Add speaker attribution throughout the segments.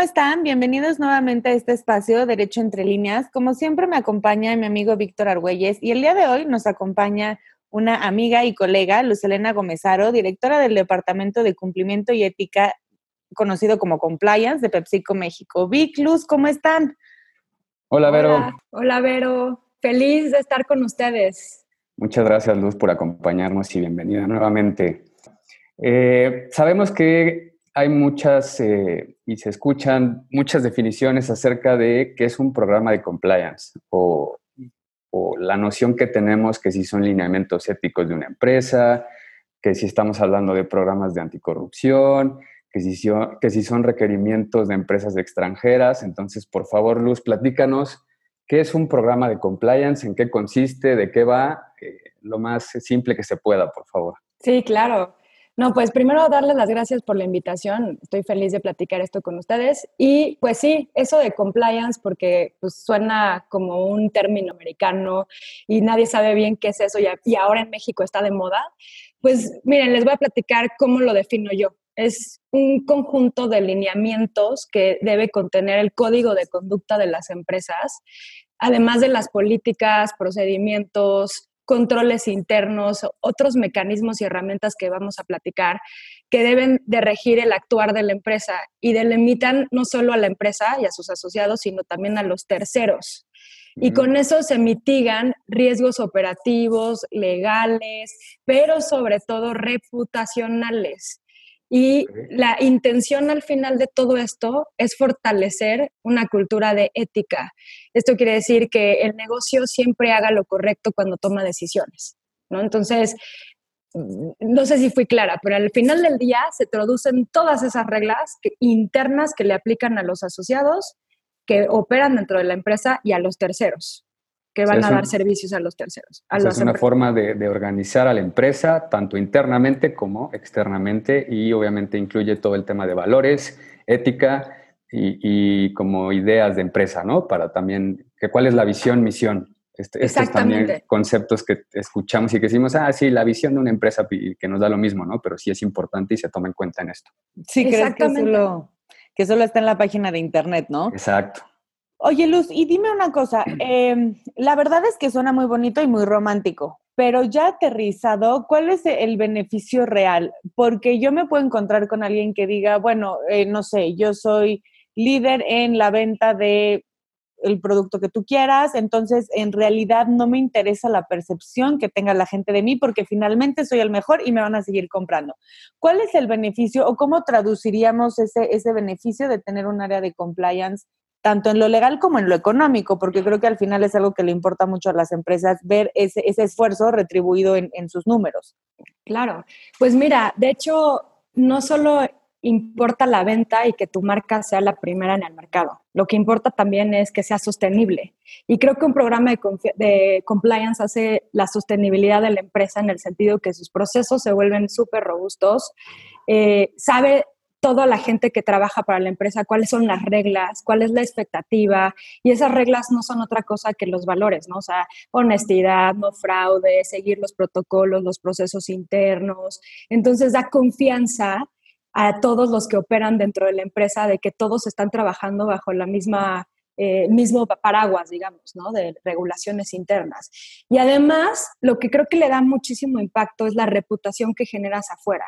Speaker 1: ¿cómo están? Bienvenidos nuevamente a este espacio Derecho entre líneas. Como siempre me acompaña mi amigo Víctor Argüelles y el día de hoy nos acompaña una amiga y colega, Luz Elena Gomezaro, directora del Departamento de Cumplimiento y Ética, conocido como Compliance de PepsiCo México. Vic, Luz, ¿cómo están?
Speaker 2: Hola, Vero.
Speaker 3: Hola, Vero. Feliz de estar con ustedes.
Speaker 2: Muchas gracias, Luz, por acompañarnos y bienvenida nuevamente. Eh, sabemos que hay muchas eh, y se escuchan muchas definiciones acerca de qué es un programa de compliance o la noción que tenemos que si son lineamientos éticos de una empresa, que si estamos hablando de programas de anticorrupción, que si, que si son requerimientos de empresas extranjeras. Entonces, por favor, Luz, platícanos qué es un programa de compliance, en qué consiste, de qué va, eh, lo más simple que se pueda, por favor.
Speaker 3: Sí, claro. No, pues primero darles las gracias por la invitación. Estoy feliz de platicar esto con ustedes. Y pues sí, eso de compliance, porque pues, suena como un término americano y nadie sabe bien qué es eso y ahora en México está de moda. Pues miren, les voy a platicar cómo lo defino yo. Es un conjunto de lineamientos que debe contener el código de conducta de las empresas, además de las políticas, procedimientos, controles internos, otros mecanismos y herramientas que vamos a platicar que deben de regir el actuar de la empresa y delimitan no solo a la empresa y a sus asociados, sino también a los terceros. Y con eso se mitigan riesgos operativos, legales, pero sobre todo reputacionales. Y la intención al final de todo esto es fortalecer una cultura de ética. Esto quiere decir que el negocio siempre haga lo correcto cuando toma decisiones, ¿no? Entonces, mm, no sé si fui clara, pero al final del día se traducen todas esas reglas internas que le aplican a los asociados que operan dentro de la empresa y a los terceros que van a dar servicios a los terceros.
Speaker 2: es una forma de, organizar a la empresa, tanto internamente como externamente, y obviamente incluye todo el tema de valores, ética y, como ideas de empresa, ¿no? Para también, que cuál es la visión, misión. Este, estos también conceptos que escuchamos y que decimos, ah, sí, la visión de una empresa que nos da lo mismo, ¿no? Pero sí es importante y se toma en cuenta en esto.
Speaker 1: Sí, creo que solo, que solo está en la página de internet, ¿no?
Speaker 2: Exacto.
Speaker 1: Oye, Luz, y dime una cosa, em, la verdad es que suena muy bonito y muy romántico, pero ya aterrizado, ¿cuál es el beneficio real? Porque yo me puedo encontrar con alguien que diga, bueno, eh, no sé, yo soy líder en la venta de el producto que tú quieras, entonces en realidad no me interesa la percepción que tenga la gente de mí porque finalmente soy el mejor y me van a seguir comprando. ¿Cuál es el beneficio o cómo traduciríamos ese, ese beneficio de tener un área de compliance tanto en lo legal como en lo económico, porque creo que al final es algo que le importa mucho a las empresas ver ese, esfuerzo retribuido en, sus números.
Speaker 3: Claro, pues mira, de hecho, no solo importa la venta y que tu marca sea la primera en el mercado. Lo que importa también es que sea sostenible. Y creo que un programa de, de compliance hace la sostenibilidad de la empresa en el sentido que sus procesos se vuelven súper robustos, eh, sabe toda la gente que trabaja para la empresa, cuáles son las reglas, cuál es la expectativa, y esas reglas no son otra cosa que los valores, ¿no? O sea, honestidad, no fraude, seguir los protocolos, los procesos internos. Entonces da confianza a todos los que operan dentro de la empresa de que todos están trabajando bajo la misma eh, mismo paraguas, digamos, ¿no? De regulaciones internas. Y además, lo que creo que le da muchísimo impacto es la reputación que generas afuera.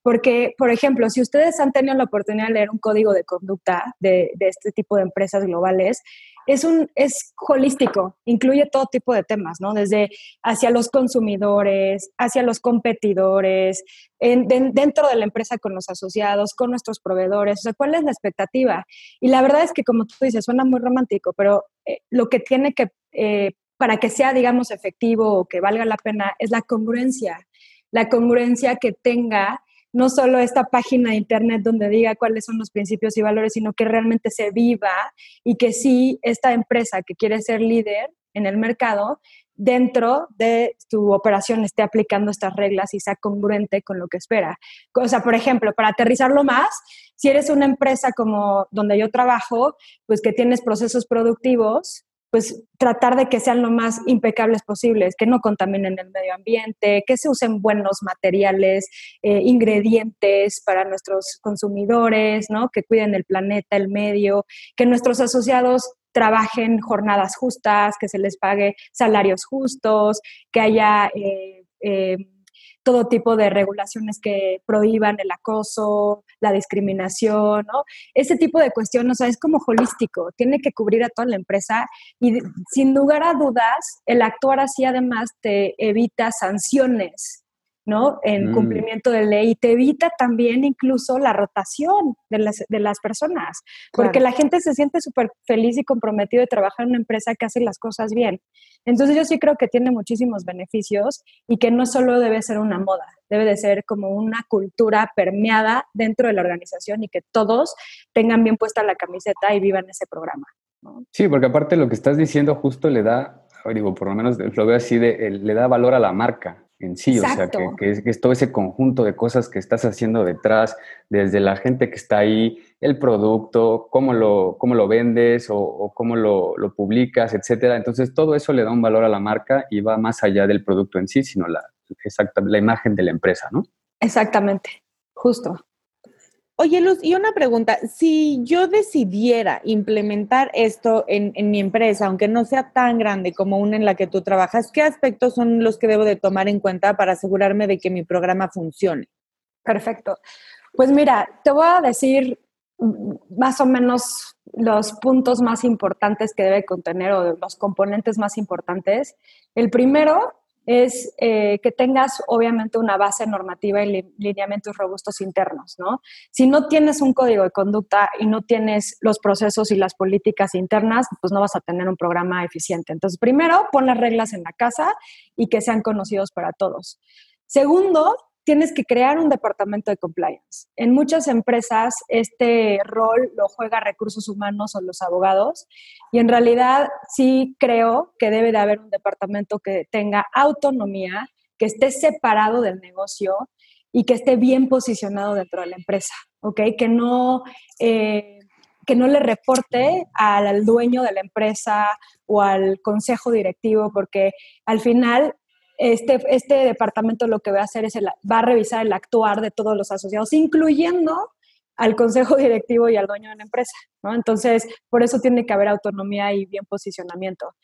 Speaker 3: Porque, por ejemplo, si ustedes han tenido la oportunidad de leer un código de conducta de, de este tipo de empresas globales, es, un, es holístico, incluye todo tipo de temas, ¿no? Desde hacia los consumidores, hacia los competidores, dentro de la empresa con los asociados, con nuestros proveedores, o sea, ¿cuál es la expectativa? Y la verdad es que, como tú dices, suena muy romántico, pero eh, lo que tiene que, eh, para que sea, digamos, efectivo o que valga la pena, es la congruencia, la congruencia que tenga no solo esta página de internet donde diga cuáles son los principios y valores, sino que realmente se viva y que sí esta empresa que quiere ser líder en el mercado dentro de su operación esté aplicando estas reglas y sea congruente con lo que espera. O sea, por ejemplo, para aterrizarlo más, si eres una empresa como donde yo trabajo, pues que tienes procesos productivos, pues tratar de que sean lo más impecables posibles, que no contaminen el medio ambiente, que se usen buenos materiales, eh, ingredientes para nuestros consumidores, ¿no? que cuiden el planeta, el medio, que nuestros asociados trabajen jornadas justas, que se les pague salarios justos, que haya eh, eh, todo tipo de regulaciones que prohíban el acoso, la discriminación, ¿no? Ese tipo de cuestiones, o sea, es como holístico, tiene que cubrir a toda la empresa y sin lugar a dudas, el actuar así además te evita sanciones ¿no? En mm. cumplimiento de ley y te evita también incluso la rotación de las, de las personas, porque la gente se siente súper feliz y comprometido de trabajar en una empresa que hace las cosas bien. Entonces yo sí creo que tiene muchísimos beneficios y que no solo debe ser una moda, debe de ser como una cultura permeada dentro de la organización y que todos tengan bien puesta la camiseta y vivan ese programa.
Speaker 2: Sí, porque aparte lo que estás diciendo justo le da, digo, por lo menos lo veo así, de, le da valor a la marca en sí, o sea, que, es, todo ese conjunto de cosas que estás haciendo detrás, desde la gente que está ahí, el producto, cómo lo, cómo lo vendes o, cómo lo, publicas, etcétera. Entonces, todo eso le da un valor a la marca y va más allá del producto en sí, sino la, exacta, la imagen de la empresa, ¿no?
Speaker 3: Exactamente, justo.
Speaker 1: Oye, Luz, y una pregunta, si yo decidiera implementar esto en, mi empresa, aunque no sea tan grande como una en la que tú trabajas, ¿qué aspectos son los que debo de tomar en cuenta para asegurarme de que mi programa funcione?
Speaker 3: Perfecto. Pues mira, te voy a decir más o menos los puntos más importantes que debe contener o los componentes más importantes. El primero es eh, que tengas obviamente una base normativa y lineamientos robustos internos, ¿no? Si no tienes un código de conducta y no tienes los procesos y las políticas internas, pues no vas a tener un programa eficiente. Entonces, primero, pon las reglas en la casa y que sean conocidos para todos. Segundo, tienes que crear un departamento de compliance. En muchas empresas este rol lo juega recursos humanos o los abogados y en realidad sí creo que debe de haber un departamento que tenga autonomía, que esté separado del negocio y que esté bien posicionado dentro de la empresa, ¿ok? Que no... Eh, que no le reporte al dueño de la empresa o al consejo directivo, porque al final este, este departamento lo que va a hacer es, va a revisar el actuar de todos los asociados, incluyendo al consejo directivo y al dueño de la empresa, ¿no? Entonces, por eso tiene que haber autonomía y bien posicionamiento.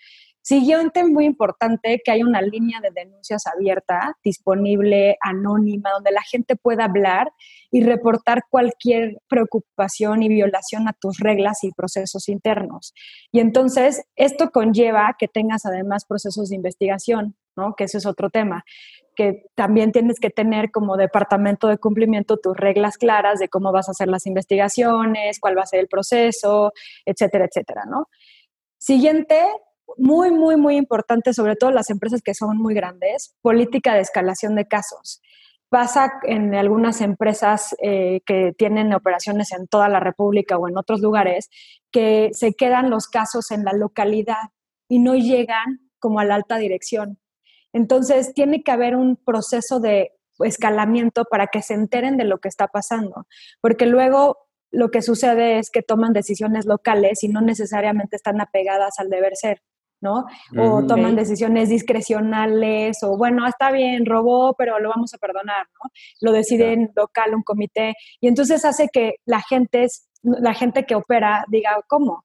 Speaker 3: Siguiente, muy importante, que haya una línea de denuncias abierta, disponible, anónima, donde la gente pueda hablar y reportar cualquier preocupación y violación a tus reglas y procesos internos. Y entonces, esto conlleva que tengas además procesos de investigación, ¿no? Que ese es otro tema que también tienes que tener como departamento de cumplimiento tus reglas claras de cómo vas a hacer las investigaciones, cuál va a ser el proceso, etcétera, etcétera, ¿no? Siguiente, muy, muy, muy importante, sobre todo las empresas que son muy grandes, política de escalación de casos. Pasa en algunas empresas eh, que tienen operaciones en toda la República o en otros lugares que se quedan los casos en la localidad y no llegan como a la alta dirección. Entonces, tiene que haber un proceso de escalamiento para que se enteren de lo que está pasando, porque luego lo que sucede es que toman decisiones locales y no necesariamente están apegadas al deber ser. ¿no? O toman decisiones discrecionales, o bueno, está bien, robó, pero lo vamos a perdonar, ¿no? Lo decide en local, un comité, y entonces hace que la gente, la gente que opera diga, ¿cómo?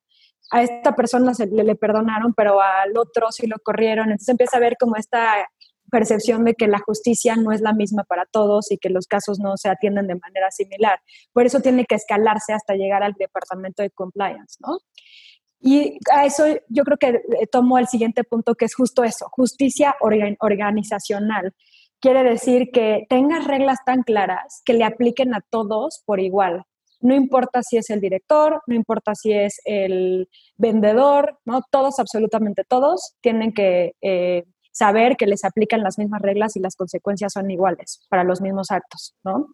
Speaker 3: A esta persona se le, le perdonaron, pero al otro sí lo corrieron, entonces empieza a ver como esta percepción de que la justicia no es la misma para todos y que los casos no se atienden de manera similar. Por eso tiene que escalarse hasta llegar al departamento de compliance, ¿no? Y a eso yo creo que eh, tomo el siguiente punto, que es justo eso, justicia organizacional. Quiere decir que tengas reglas tan claras que le apliquen a todos por igual. No importa si es el director, no importa si es el vendedor, ¿no? Todos, absolutamente todos, tienen que eh, saber que les aplican las mismas reglas y las consecuencias son iguales para los mismos actos, ¿no?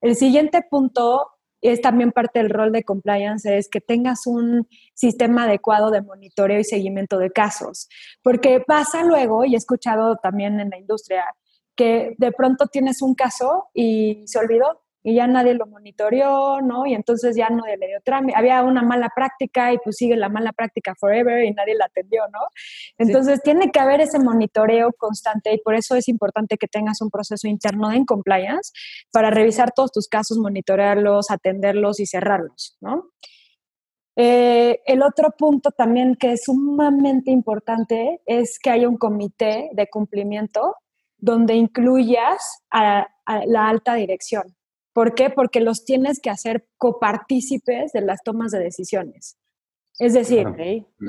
Speaker 3: El siguiente punto es también parte del rol de compliance, es que tengas un sistema adecuado de monitoreo y seguimiento de casos. Porque pasa luego, y he escuchado también en la industria, que de pronto tienes un caso y se olvidó y ya nadie lo monitoreó, ¿no? Y entonces ya no le dio trámite. Había una mala práctica y pues sigue la mala práctica forever y nadie la atendió, ¿no? Entonces tiene que haber ese monitoreo constante y por eso es importante que tengas un proceso interno de compliance para revisar todos tus casos, monitorearlos, atenderlos y cerrarlos, ¿no? Eh, el otro punto también que es sumamente importante es que haya un comité de cumplimiento donde incluyas a, la alta dirección. ¿Por qué? Porque los tienes que hacer copartícipes de las tomas de decisiones. Es decir,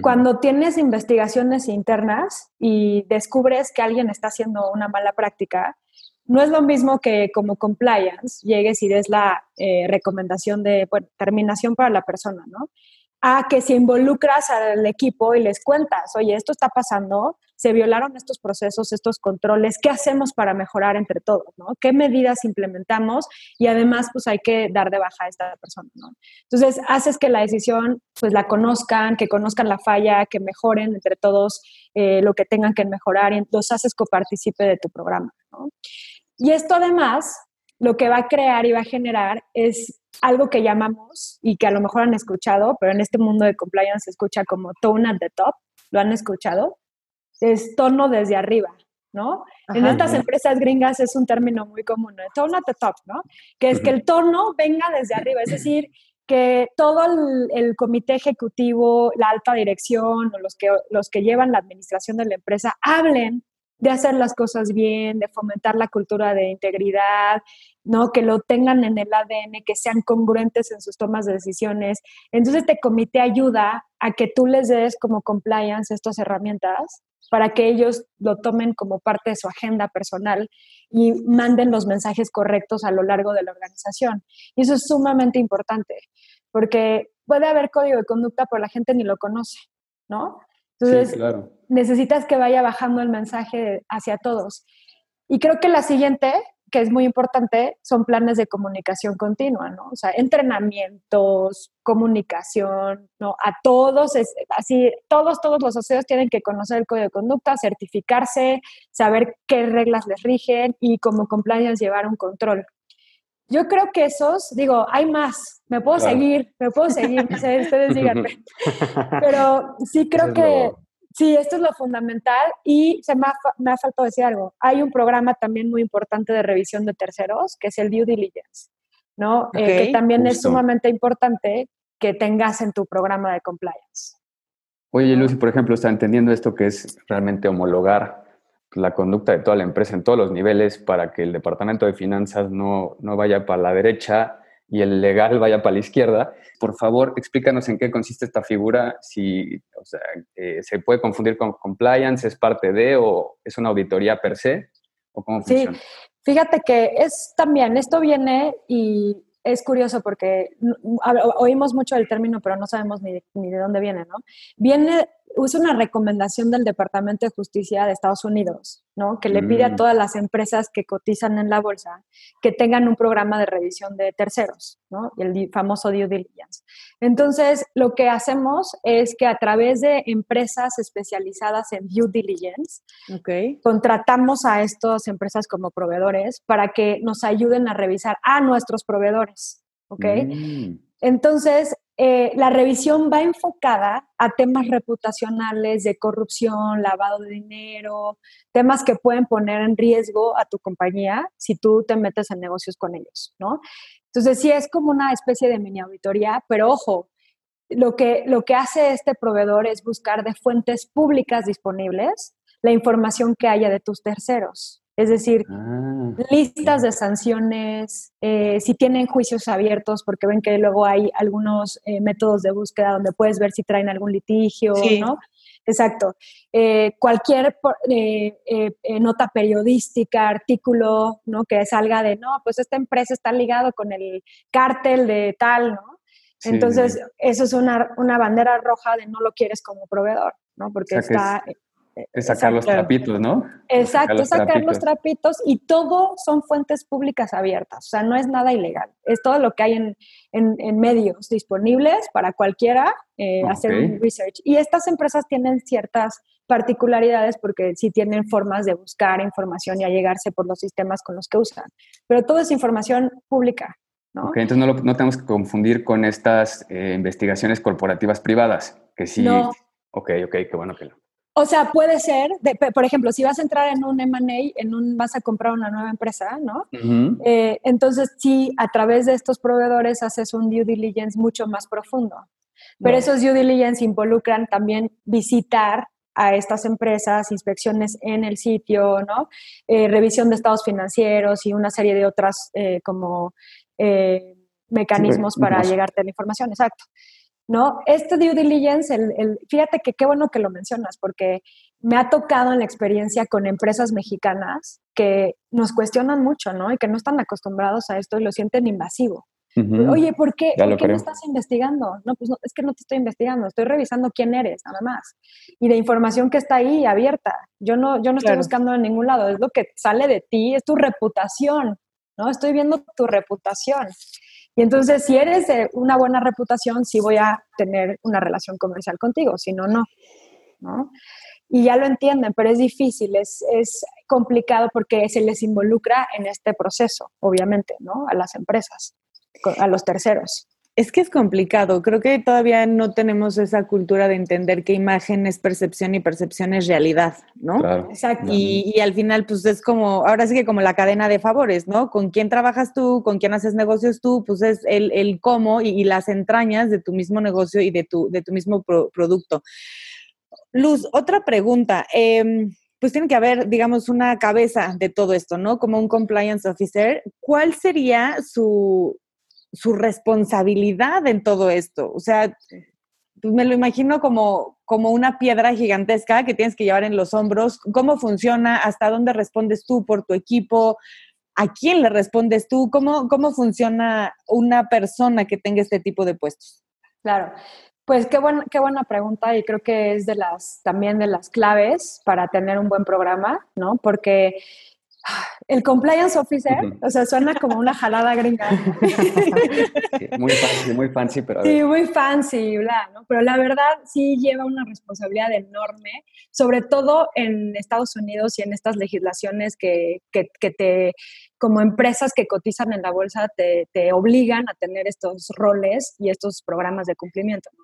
Speaker 3: cuando tienes investigaciones internas y descubres que alguien está haciendo una mala práctica, no es lo mismo que como compliance llegues y des la eh, recomendación de terminación para la persona, ¿no? A que si involucras al equipo y les cuentas, oye, esto está pasando, se violaron estos procesos, estos controles, ¿qué hacemos para mejorar entre todos? ¿Qué medidas implementamos? Y además, pues hay que dar de baja a esta persona. Entonces, haces que la decisión, pues la conozcan, que conozcan la falla, que mejoren entre todos eh, lo que tengan que mejorar y entonces haces coparticipe de tu programa. Y esto además, lo que va a crear y va a generar es algo que llamamos y que a lo mejor han escuchado, pero en este mundo de compliance se escucha como tone at the top. ¿Lo han escuchado? Es tono desde arriba, ¿no? en estas empresas gringas es un término muy común, ¿no? tone at the top, ¿no? Que es que el tono venga desde arriba, es decir, que todo el, comité ejecutivo, la alta dirección o los que, los que llevan la administración de la empresa hablen de hacer las cosas bien, de fomentar la cultura de integridad, ¿no? Que lo tengan en el ADN, que sean congruentes en sus tomas de decisiones. Entonces, este comité ayuda a que tú les des como compliance estas herramientas para que ellos lo tomen como parte de su agenda personal y manden los mensajes correctos a lo largo de la organización. Y eso es sumamente importante, porque puede haber código de conducta, pero la gente ni lo conoce, ¿no? Entonces, necesitas que vaya bajando el mensaje hacia todos. Y creo que la siguiente que es muy importante son planes de comunicación continua, ¿no? O sea, entrenamientos, comunicación, ¿no? A todos, es, así, todos, todos los socios tienen que conocer el código de conducta, certificarse, saber qué reglas les rigen y como compliance llevar un control. Yo creo que esos, digo, hay más, me puedo seguir, me puedo seguir, ustedes díganme. Pero sí creo que Sí, esto es lo fundamental y se me ha, me ha, faltado decir algo. Hay un programa también muy importante de revisión de terceros, que es el due diligence, ¿no? Eh, que también es sumamente importante que tengas en tu programa de compliance.
Speaker 2: Oye, Lucy, por ejemplo, está entendiendo esto que es realmente homologar la conducta de toda la empresa en todos los niveles para que el departamento de finanzas no, no vaya para la derecha y el legal vaya para la izquierda. Por favor, explícanos en qué consiste esta figura, si o sea, eh, se puede confundir con compliance, es parte de o es una auditoría per se, o cómo funciona.
Speaker 3: Sí, fíjate que es también, esto viene y es curioso porque oímos mucho el término, pero no sabemos ni ni de dónde viene, ¿no? Viene es una recomendación del Departamento de Justicia de Estados Unidos, ¿no? Que le pide a mm. todas las empresas que cotizan en la bolsa que tengan un programa de revisión de terceros, ¿no? El famoso due diligence. Entonces, lo que hacemos es que a través de empresas especializadas en due diligence, contratamos a estas empresas como proveedores para que nos ayuden a revisar a nuestros proveedores, ¿ok? Mm. Entonces, eh, la revisión va enfocada a temas reputacionales de corrupción, lavado de dinero, temas que pueden poner en riesgo a tu compañía si tú te metes en negocios con ellos, ¿no? Entonces, sí es como una especie de mini auditoría, pero ojo, lo que, lo que hace este proveedor es buscar de fuentes públicas disponibles la información que haya de tus terceros. Es decir, ah, listas de sanciones, eh, si tienen juicios abiertos, porque ven que luego hay algunos eh, métodos de búsqueda donde puedes ver si traen algún litigio, ¿no? Exacto. Eh, cualquier nota periodística, artículo, ¿no? Que salga de, no, pues esta empresa está ligado con el cártel de tal, ¿no? Entonces, eso es una, una, bandera roja de no lo quieres como proveedor, ¿no? Porque está...
Speaker 2: Es sacar los trapitos, ¿no?
Speaker 3: Exacto, sacar, los, trapitos. y todo son fuentes públicas abiertas, o sea, no es nada ilegal, es todo lo que hay en, en, medios disponibles para cualquiera eh, hacer un research. Y estas empresas tienen ciertas particularidades porque sí tienen formas de buscar información y allegarse por los sistemas con los que usan, pero todo es información pública,
Speaker 2: ¿no? entonces no, lo, no, tenemos que confundir con estas eh, investigaciones corporativas privadas, que sí... No. Ok, ok, qué bueno que lo...
Speaker 3: O sea, puede ser, por ejemplo, si vas a entrar en un M&A, en un, vas a comprar una nueva empresa, ¿no? Eh, entonces, sí, a través de estos proveedores haces un due diligence mucho más profundo. Pero esos due diligence involucran también visitar a estas empresas, inspecciones en el sitio, ¿no? Eh, revisión de estados financieros y una serie de otras eh, como mecanismos para llegarte a la información, exacto. ¿No? Este due diligence, el, fíjate que qué bueno que lo mencionas, porque me ha tocado en la experiencia con empresas mexicanas que nos cuestionan mucho, ¿no? Y que no están acostumbrados a esto y lo sienten invasivo. Oye, ¿por qué, ¿por qué no estás investigando? No, pues no, es que no te estoy investigando, estoy revisando quién eres, nada más. Y de información que está ahí abierta. Yo no, yo no estoy buscando en ningún lado, es lo que sale de ti, es tu reputación, ¿no? Estoy viendo tu reputación. Y entonces, si eres de una buena reputación, sí voy a tener una relación comercial contigo, si no, no. Y ya lo entienden, pero es difícil, es, es complicado porque se les involucra en este proceso, obviamente, ¿no? A las empresas, a los terceros.
Speaker 1: Es que es complicado. Creo que todavía no tenemos esa cultura de entender qué imagen es percepción y percepción es realidad, ¿no?
Speaker 2: Claro.
Speaker 1: Exacto. Y, al final, pues es como, ahora sí que como la cadena de favores, ¿no? Con quién trabajas tú, con quién haces negocios tú, pues es el, el cómo y, las entrañas de tu mismo negocio y de tu, de tu mismo producto. Luz, otra pregunta. Em, pues tiene que haber, digamos, una cabeza de todo esto, ¿no? Como un compliance officer. ¿Cuál sería su, su responsabilidad en todo esto. O sea, pues me lo imagino como, como una piedra gigantesca que tienes que llevar en los hombros. ¿Cómo funciona? ¿Hasta dónde respondes tú por tu equipo? ¿A quién le respondes tú? ¿Cómo, cómo funciona una persona que tenga este tipo de puestos?
Speaker 3: Claro, pues qué, buen, qué buena pregunta y creo que es de las, también de las claves para tener un buen programa, ¿no? Porque el compliance officer, o sea, suena como una jalada gringa.
Speaker 2: muy fancy, muy fancy, pero...
Speaker 3: Sí, muy fancy, bla, ¿no? Pero la verdad sí lleva una responsabilidad enorme, sobre todo en Estados Unidos y en estas legislaciones que, que, que te, como empresas que cotizan en la bolsa, te, te, obligan a tener estos roles y estos programas de cumplimiento, ¿no?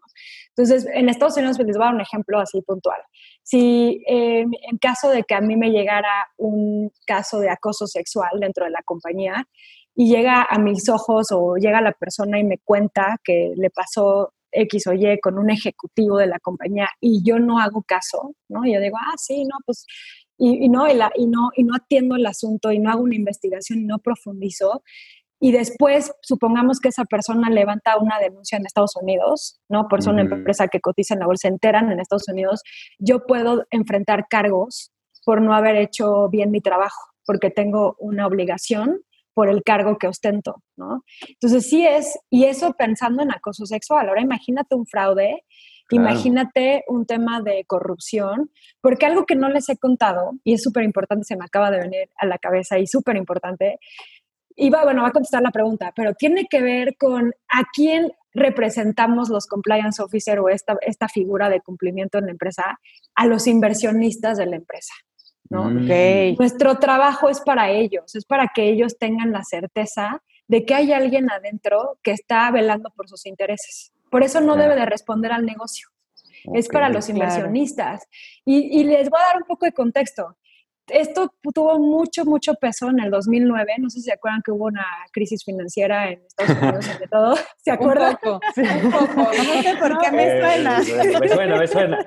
Speaker 3: Entonces, en Estados Unidos pues, les voy a dar un ejemplo así puntual. Si eh, en caso de que a mí me llegara un caso de acoso sexual dentro de la compañía y llega a mis ojos o llega la persona y me cuenta que le pasó X o Y con un ejecutivo de la compañía y yo no hago caso, ¿no? yo digo, ah, sí, no, pues, y, no, y, la, y, no, y no atiendo el asunto y no hago una investigación y no profundizo, y después supongamos que esa persona levanta una denuncia en Estados Unidos, ¿no? Por ser una empresa que cotiza en la bolsa, enteran en Estados Unidos, yo puedo enfrentar cargos por no haber hecho bien mi trabajo, porque tengo una obligación por el cargo que ostento, ¿no? Entonces sí es, y eso pensando en acoso sexual. Ahora imagínate un fraude, imagínate un tema de corrupción, porque algo que no les he contado, y es súper importante, se me acaba de venir a la cabeza y súper importante, y va, bueno, va a contestar la pregunta, pero tiene que ver con a quién representamos los compliance officer o esta, esta figura de cumplimiento en la empresa, a los inversionistas de la empresa. ¿no? Mm. Nuestro trabajo es para ellos, es para que ellos tengan la certeza de que hay alguien adentro que está velando por sus intereses. Por eso no debe de responder al negocio. es para los inversionistas. Y, y, les voy a dar un poco de contexto esto tuvo mucho, mucho peso en el 2009. No sé si se acuerdan que hubo una crisis financiera en Estados Unidos, sobre todo. ¿Se acuerdan?
Speaker 1: Un poco, un poco. No sé por qué me suena.
Speaker 2: me suena, me suena.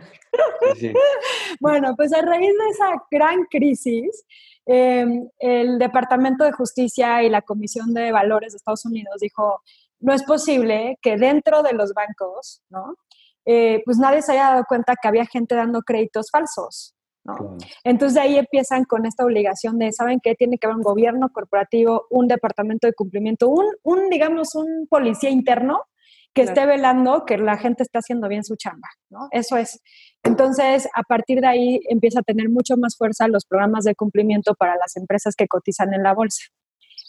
Speaker 3: Bueno, pues a raíz de esa gran crisis, em, el Departamento de Justicia y la Comisión de Valores de Estados Unidos dijo, no es posible que dentro de los bancos, ¿no? Eh, pues nadie se haya dado cuenta que había gente dando créditos falsos. Entonces ahí empiezan con esta obligación de, ¿saben qué? Tiene que haber un gobierno corporativo, un departamento de cumplimiento, un, un digamos, un policía interno que esté velando que la gente está haciendo bien su chamba, ¿no? Eso es. Entonces, a partir de ahí empieza a tener mucho más fuerza los programas de cumplimiento para las empresas que cotizan en la bolsa.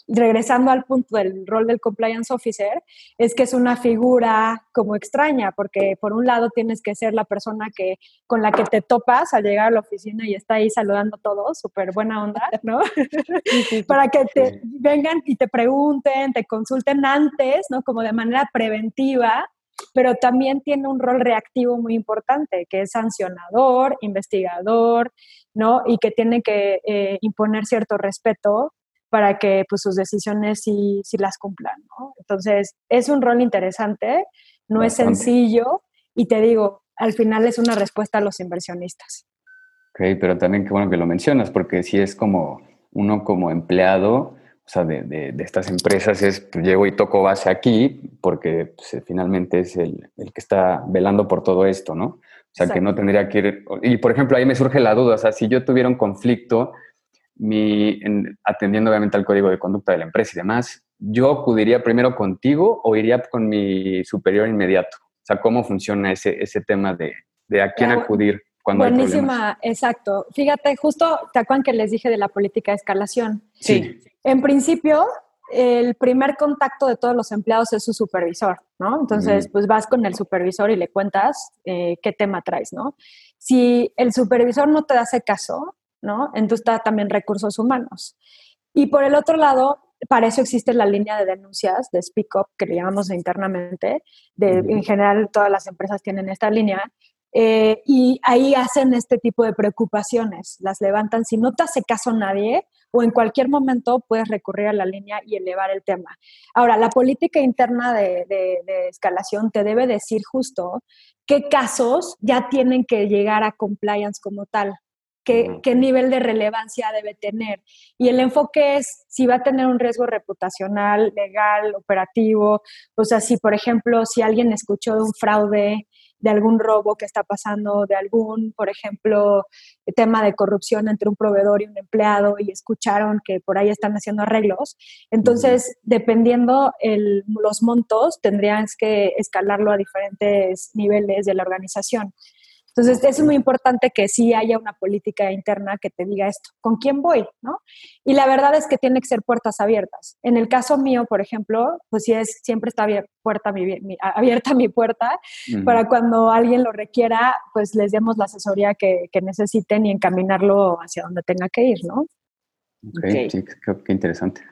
Speaker 3: Regresando al punto del rol del compliance officer, es que es una figura como extraña, porque por un lado tienes que ser la persona que, con la que te topas al llegar a la oficina y está ahí saludando a todos, súper buena onda, ¿no? Para que te vengan y te pregunten, te consulten antes, ¿no? Como de manera preventiva, pero también tiene un rol reactivo muy importante, que es sancionador, investigador, ¿no? Y que tiene que eh, imponer cierto respeto para que pues, sus decisiones sí, las cumplan, ¿no? Entonces, es un rol interesante, no es sencillo y te digo, al final es una respuesta a los inversionistas.
Speaker 2: Ok, pero también qué bueno que lo mencionas, porque si es como uno como empleado, o sea, de, de, estas empresas es, pues, llego y toco base aquí, porque pues, finalmente es el, el, que está velando por todo esto, ¿no? O sea, que no tendría que ir... Y, por ejemplo, ahí me surge la duda, o sea, si yo tuviera un conflicto, mi, atendiendo obviamente al código de conducta de la empresa y demás, ¿yo acudiría primero contigo o iría con mi superior inmediato? O sea, ¿cómo funciona ese, ese tema de, de a quién acudir cuando Buenísima,
Speaker 3: hay exacto. Fíjate, justo te acuerdan que les dije de la política de escalación. Sí. En principio, el primer contacto de todos los empleados es su supervisor, ¿no? Entonces, pues vas con el supervisor y le cuentas eh, qué tema traes, ¿no? Si el supervisor no te hace caso, ¿no? Entonces está también recursos humanos. Y por el otro lado, para eso existe la línea de denuncias de Speak Up, que le llamamos internamente. De, En general, todas las empresas tienen esta línea. Eh, y ahí hacen este tipo de preocupaciones, las levantan. Si no te hace caso nadie o en cualquier momento puedes recurrir a la línea y elevar el tema. Ahora, la política interna de, de escalación te debe decir justo qué casos ya tienen que llegar a compliance como tal qué, nivel de relevancia debe tener. Y el enfoque es si va a tener un riesgo reputacional, legal, operativo. O sea, si, por ejemplo, si alguien escuchó de un fraude, de algún robo que está pasando, de algún, por ejemplo, tema de corrupción entre un proveedor y un empleado y escucharon que por ahí están haciendo arreglos. Entonces, dependiendo el, los montos, tendrías que escalarlo a diferentes niveles de la organización. Entonces, es muy importante que sí haya una política interna que te diga esto, ¿con quién voy? ¿no? Y la verdad es que tiene que ser puertas abiertas. En el caso mío, por ejemplo, pues sí es, siempre está abierta mi, abierta mi puerta para cuando alguien lo requiera, pues les demos la asesoría que, necesiten y encaminarlo hacia donde tenga que ir, ¿no?
Speaker 2: Ok, sí, qué interesante.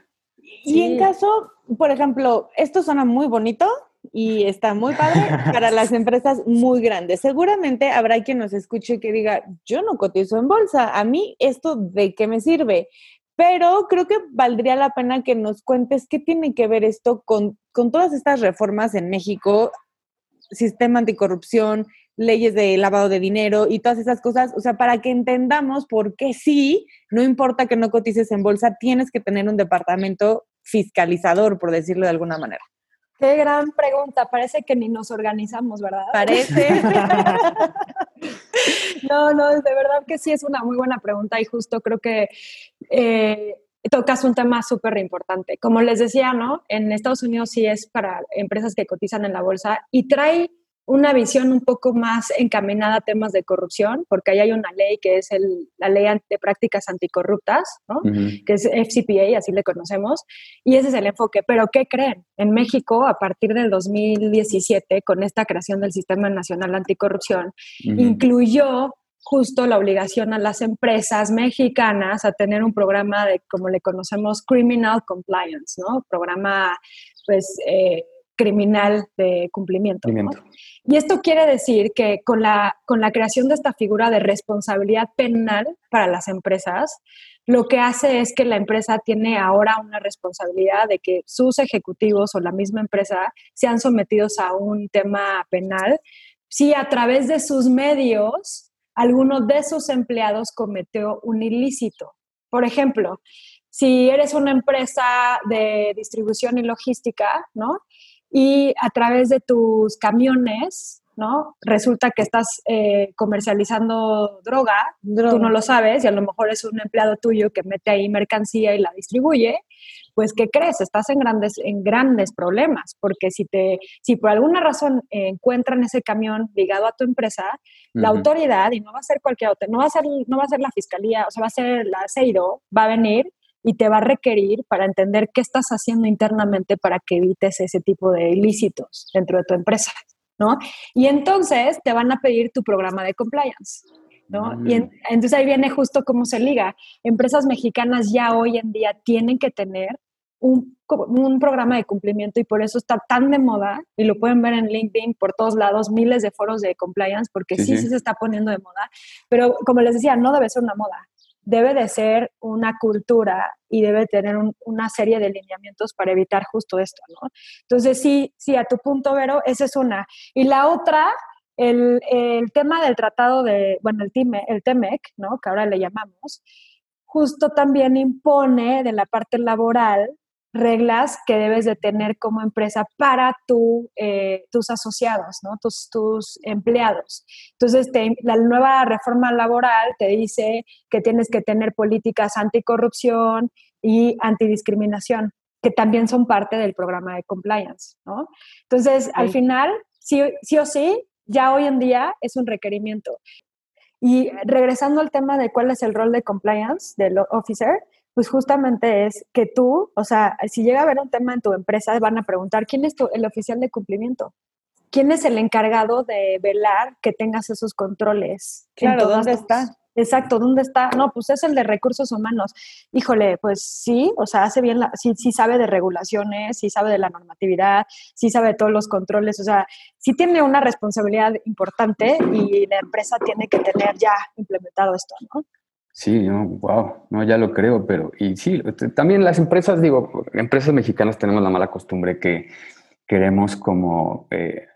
Speaker 1: Y en caso, por ejemplo, esto suena muy bonito, y está muy padre para las empresas muy grandes. Seguramente habrá quien nos escuche que diga, yo no cotizo en bolsa, a mí esto de qué me sirve. Pero creo que valdría la pena que nos cuentes qué tiene que ver esto con, con todas estas reformas en México, sistema anticorrupción, leyes de lavado de dinero y todas esas cosas, o sea, para que entendamos por qué sí, no importa que no cotices en bolsa, tienes que tener un departamento fiscalizador, por decirlo de alguna manera.
Speaker 3: Qué gran pregunta. Parece que ni nos organizamos, ¿verdad?
Speaker 1: Parece.
Speaker 3: no, no, de verdad que sí es una muy buena pregunta y justo creo que eh, tocas un tema súper importante. Como les decía, ¿no? En Estados Unidos sí es para empresas que cotizan en la bolsa y trae una visión un poco más encaminada a temas de corrupción, porque ahí hay una ley que es el, la ley de prácticas anticorruptas, ¿no? que es FCPA, así le conocemos, y ese es el enfoque. Pero ¿qué creen? En México, a partir del 2017, con esta creación del Sistema Nacional Anticorrupción, incluyó justo la obligación a las empresas mexicanas a tener un programa de, como le conocemos, Criminal Compliance, ¿no? Programa, pues, eh, criminal de cumplimiento. Y esto quiere decir que con la, con la creación de esta figura de responsabilidad penal para las empresas, lo que hace es que la empresa tiene ahora una responsabilidad de que sus ejecutivos o la misma empresa sean sometidos a un tema penal si a través de sus medios alguno de sus empleados cometió un ilícito. Por ejemplo, si eres una empresa de distribución y logística, ¿no? Y a través de tus camiones, ¿no? Resulta que estás eh, comercializando droga, tú no lo sabes y a lo mejor es un empleado tuyo que mete ahí mercancía y la distribuye, pues ¿qué crees? Estás en grandes, en grandes problemas, porque si, te, si por alguna razón encuentran ese camión ligado a tu empresa, la autoridad, y no va a ser cualquier otra, no va a ser, no va a ser la fiscalía, o sea, va a ser la CEIDO, va a venir y te va a requerir para entender qué estás haciendo internamente para que evites ese tipo de ilícitos dentro de tu empresa, ¿no? Y entonces te van a pedir tu programa de compliance. ¿No? Y mm. entonces ahí viene justo cómo se liga. Empresas mexicanas ya hoy en día tienen que tener un, un, programa de cumplimiento y por eso está tan de moda y lo pueden ver en LinkedIn por todos lados, miles de foros de compliance, porque sí, sí, se está poniendo de moda, pero como les decía, no debe ser una moda, debe de ser una cultura y debe tener una serie de lineamientos para evitar justo esto, ¿no? Entonces sí, sí, a tu punto, Vero, esa es una. Y la otra, el, el tema del tratado de, bueno, el, TIME, el TEMEC, ¿no? Que ahora le llamamos, justo también impone de la parte laboral reglas que debes de tener como empresa para tu, eh, tus asociados, ¿no? tus, tus empleados. Entonces, la nueva reforma laboral te dice que tienes que tener políticas anticorrupción y antidiscriminación, que también son parte del programa de compliance. ¿no? Entonces, al final, sí, sí o sí, ya hoy en día es un requerimiento. Y regresando al tema de cuál es el rol de compliance del officer, pues justamente es que tú, o sea, si llega a haber un tema en tu empresa, van a preguntar, ¿quién es tu, el oficial de cumplimiento? ¿Quién es el encargado de velar que tengas esos controles?
Speaker 1: Claro, ¿dónde está?
Speaker 3: Exacto, ¿dónde está? No, pues es el de recursos humanos. Híjole, pues sí, o sea, hace bien, la, sí, sí sabe de regulaciones, sí sabe de la normatividad, sí sabe de todos los controles, o sea, sí tiene una responsabilidad importante y la empresa tiene que tener ya implementado esto, ¿no?
Speaker 2: Sí, no, wow, no, ya lo creo, pero y sí, también las empresas, digo, empresas mexicanas tenemos la mala costumbre que queremos como eh,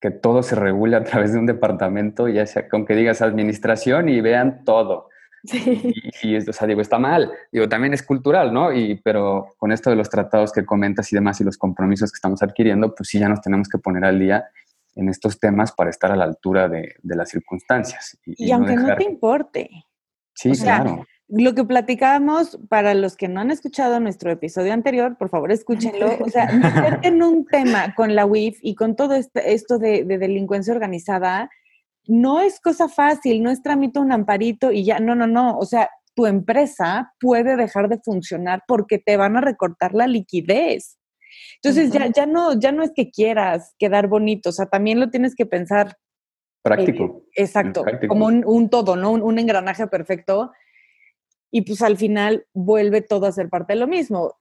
Speaker 2: que todo se regule a través de un departamento, ya sea con que digas administración y vean todo. Sí. Y, y, o sea, digo, está mal. Digo, también es cultural, ¿no? Y, pero con esto de los tratados que comentas y demás y los compromisos que estamos adquiriendo, pues sí, ya nos tenemos que poner al día en estos temas para estar a la altura de, de las circunstancias.
Speaker 1: Y, aunque no te importe.
Speaker 2: Sí, claro.
Speaker 1: Lo que platicábamos, para los que no han escuchado nuestro episodio anterior, por favor escúchenlo. O sea, meterte en un tema con la WIF y con todo este, esto de, delincuencia organizada, no es cosa fácil, no es tramito un amparito y ya, no, no, no. O sea, tu empresa puede dejar de funcionar porque te van a recortar la liquidez. Entonces, ya, ya, no, ya no es que quieras quedar bonito, o sea, también lo tienes que pensar
Speaker 2: Práctico.
Speaker 1: Eh, exacto, como un, todo, ¿no? Un, engranaje perfecto. Y pues al final vuelve todo a ser parte de lo mismo.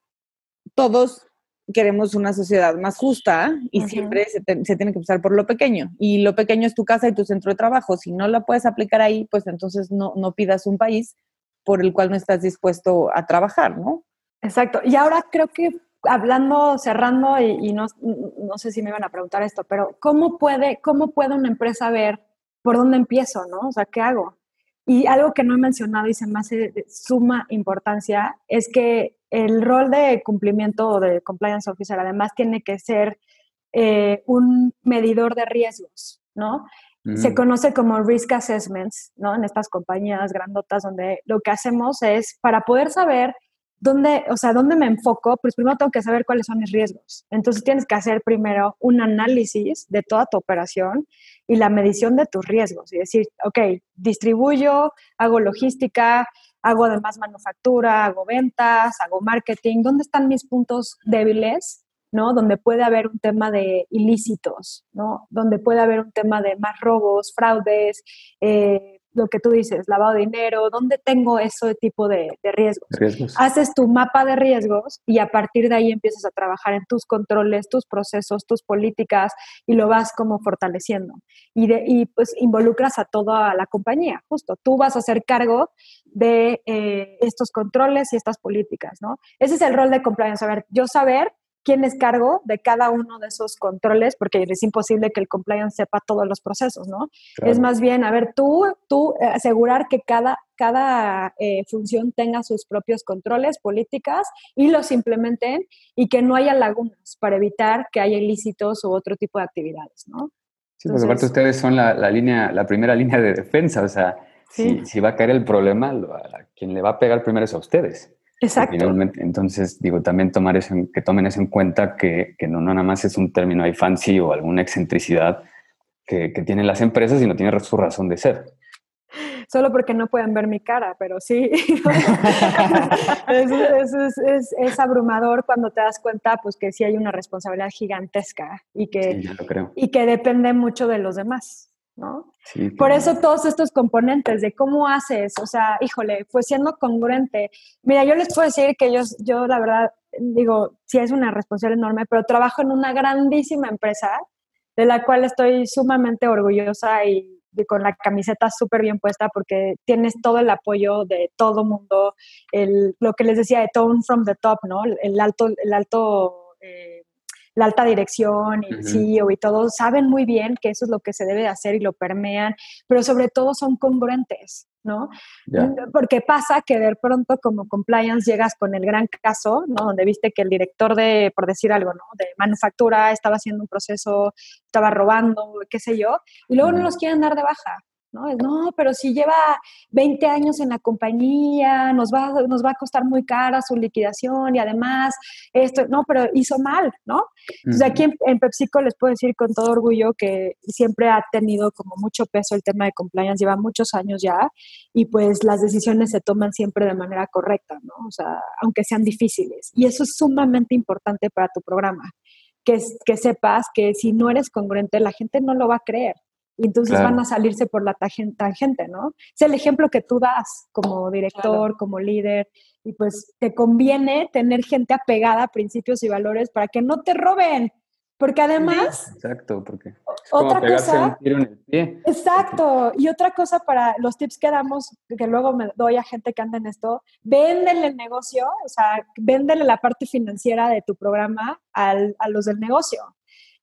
Speaker 1: Todos queremos una sociedad más justa y siempre se, tiene que empezar por lo pequeño. Y lo pequeño es tu casa y tu centro de trabajo. Si no la puedes aplicar ahí, pues entonces no, no pidas un país por el cual no estás dispuesto a trabajar, ¿no?
Speaker 3: Exacto. Y ahora creo que hablando, cerrando, y, no, no, sé si me iban a preguntar esto, pero ¿cómo puede, ¿cómo puede una empresa ver por dónde empiezo, no? O sea, ¿qué hago? Y algo que no he mencionado y se me hace de suma importancia es que el rol de cumplimiento o de compliance officer además tiene que ser eh, un medidor de riesgos, ¿no? Se conoce como risk assessments, ¿no? En estas compañías grandotas donde lo que hacemos es para poder saber ¿dónde, o sea, dónde me enfoco? Pues primero tengo que saber cuáles son mis riesgos. Entonces tienes que hacer primero un análisis de toda tu operación y la medición de tus riesgos y decir, ok, distribuyo, hago logística, hago además manufactura, hago ventas, hago marketing, ¿dónde están mis puntos débiles? ¿no? Donde puede haber un tema de ilícitos, ¿no? Donde puede haber un tema de más robos, fraudes, eh, lo que tú dices, lavado de dinero, ¿dónde tengo ese tipo de, riesgos? Haces tu mapa de riesgos y a partir de ahí empiezas a trabajar en tus controles, tus procesos, tus políticas y lo vas como fortaleciendo. Y, de, y pues involucras a toda la compañía, justo. Tú vas a hacer cargo de eh, estos controles y estas políticas, ¿no? Ese es el rol de compliance. A ver, yo saber quién es cargo de cada uno de esos controles, porque es imposible que el compliance sepa todos los procesos, ¿no? Es más bien, a ver, tú, tú eh, asegurar que cada, cada eh, función tenga sus propios controles, políticas y los implementen y que no haya lagunas para evitar que haya ilícitos u otro tipo de actividades, ¿no?
Speaker 2: Sí, porque aparte ustedes son la, la, línea, la primera línea de defensa, o sea, si, si, va a caer el problema, a quien le va a pegar primero es a ustedes.
Speaker 3: Exacto.
Speaker 2: entonces, digo, también tomar eso, que tomen eso en cuenta, que, que no, no, nada más es un término ahí fancy o alguna excentricidad que, que tienen las empresas, sino tiene su razón de ser.
Speaker 3: solo porque no pueden ver mi cara, pero sí. es, es, abrumador cuando te das cuenta pues que sí hay una responsabilidad gigantesca y que, y que depende mucho de los demás. ¿No? Por eso todos estos componentes de cómo haces, o sea, híjole, fue siendo congruente. Mira, yo les puedo decir que yo, yo la verdad, digo, sí es una responsabilidad enorme, pero trabajo en una grandísima empresa de la cual estoy sumamente orgullosa y, con la camiseta súper bien puesta porque tienes todo el apoyo de todo mundo, el, lo que les decía de tone from the top, ¿no? El alto, el alto eh, la alta dirección y el CEO y todo saben muy bien que eso es lo que se debe hacer y lo permean, pero sobre todo son congruentes, ¿no? Porque pasa que de pronto como compliance llegas con el gran caso, ¿no? Donde viste que el director de, por decir algo, ¿no? De manufactura estaba haciendo un proceso, estaba robando, qué sé yo, y luego no los quieren dar de baja, ¿no? no, pero si lleva 20 años en la compañía, nos va, nos va a costar muy cara su liquidación y además esto, no, pero hizo mal, ¿no? Entonces aquí en, PepsiCo les puedo decir con todo orgullo que siempre ha tenido como mucho peso el tema de compliance, lleva muchos años ya y pues las decisiones se toman siempre de manera correcta, ¿no? O sea, aunque sean difíciles. Y eso es sumamente importante para tu programa. Que, que sepas que si no eres congruente, la gente no lo va a creer y entonces van a salirse por la tangente, ¿no? Es el ejemplo que tú das como director, como líder, y pues te conviene tener gente apegada a principios y valores para que no te roben, porque además...
Speaker 2: Exacto, porque...
Speaker 3: otra cosa... Exacto, y otra cosa para los tips que damos, que luego me doy a gente que anda en esto, véndele el negocio, o sea, véndele la parte financiera de tu programa al, a los del negocio.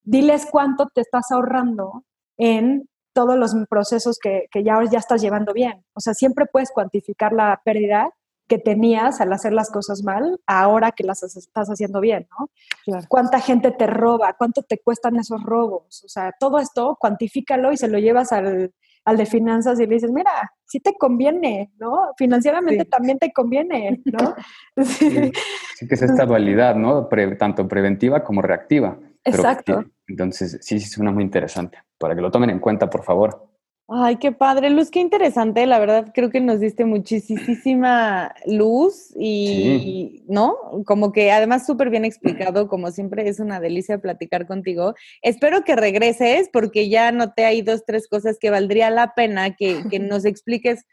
Speaker 3: Diles cuánto te estás ahorrando en todos los procesos que, que ya, ya estás llevando bien. O sea, siempre puedes cuantificar la pérdida que tenías al hacer las cosas mal, ahora que las estás haciendo bien, ¿no? ¿Cuánta gente te roba? ¿Cuánto te cuestan esos robos? O sea, todo esto, cuantifícalo y se lo llevas al, al de finanzas y le dices, mira, sí te conviene, ¿no? Financieramente también te conviene, ¿no?
Speaker 2: Sí. que es esta dualidad, ¿no? tanto preventiva como reactiva.
Speaker 3: Exacto.
Speaker 2: entonces, sí, sí, suena muy interesante. Para que lo tomen en cuenta, por favor.
Speaker 1: Ay, qué padre, Luz, qué interesante. La verdad, creo que nos diste muchísima luz y, ¿no? Como que además súper bien explicado, como siempre es una delicia platicar contigo. Espero que regreses porque ya noté ahí dos, tres cosas que valdría la pena que, que nos expliques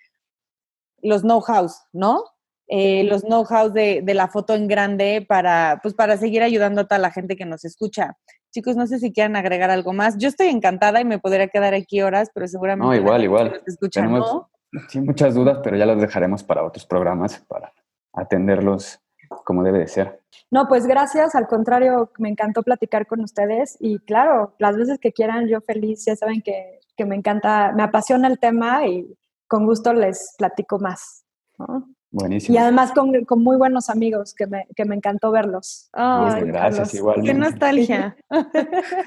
Speaker 1: los know-hows, ¿no? Eh, los know-hows de, de, la foto en grande para, pues, para seguir ayudando a toda la gente que nos escucha. Chicos, no sé si quieran agregar algo más. Yo estoy encantada y me podría quedar aquí horas, pero seguramente...
Speaker 2: No, igual, igual. Tenemos sí, muchas dudas, pero ya las dejaremos para otros programas, para atenderlos como debe de ser.
Speaker 3: No, pues gracias, al contrario, me encantó platicar con ustedes y claro, las veces que quieran, yo feliz, ya saben que, que me encanta, me apasiona el tema y con gusto les platico más.
Speaker 2: Buenísimo.
Speaker 3: Y además con, con, muy buenos amigos, que me, que me encantó verlos.
Speaker 2: gracias, igual.
Speaker 1: Qué nostalgia.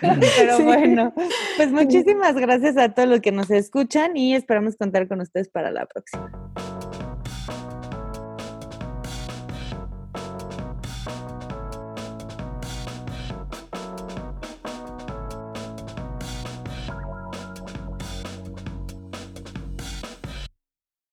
Speaker 1: Pero bueno, pues muchísimas gracias a todos los que nos escuchan y esperamos contar con ustedes para la próxima.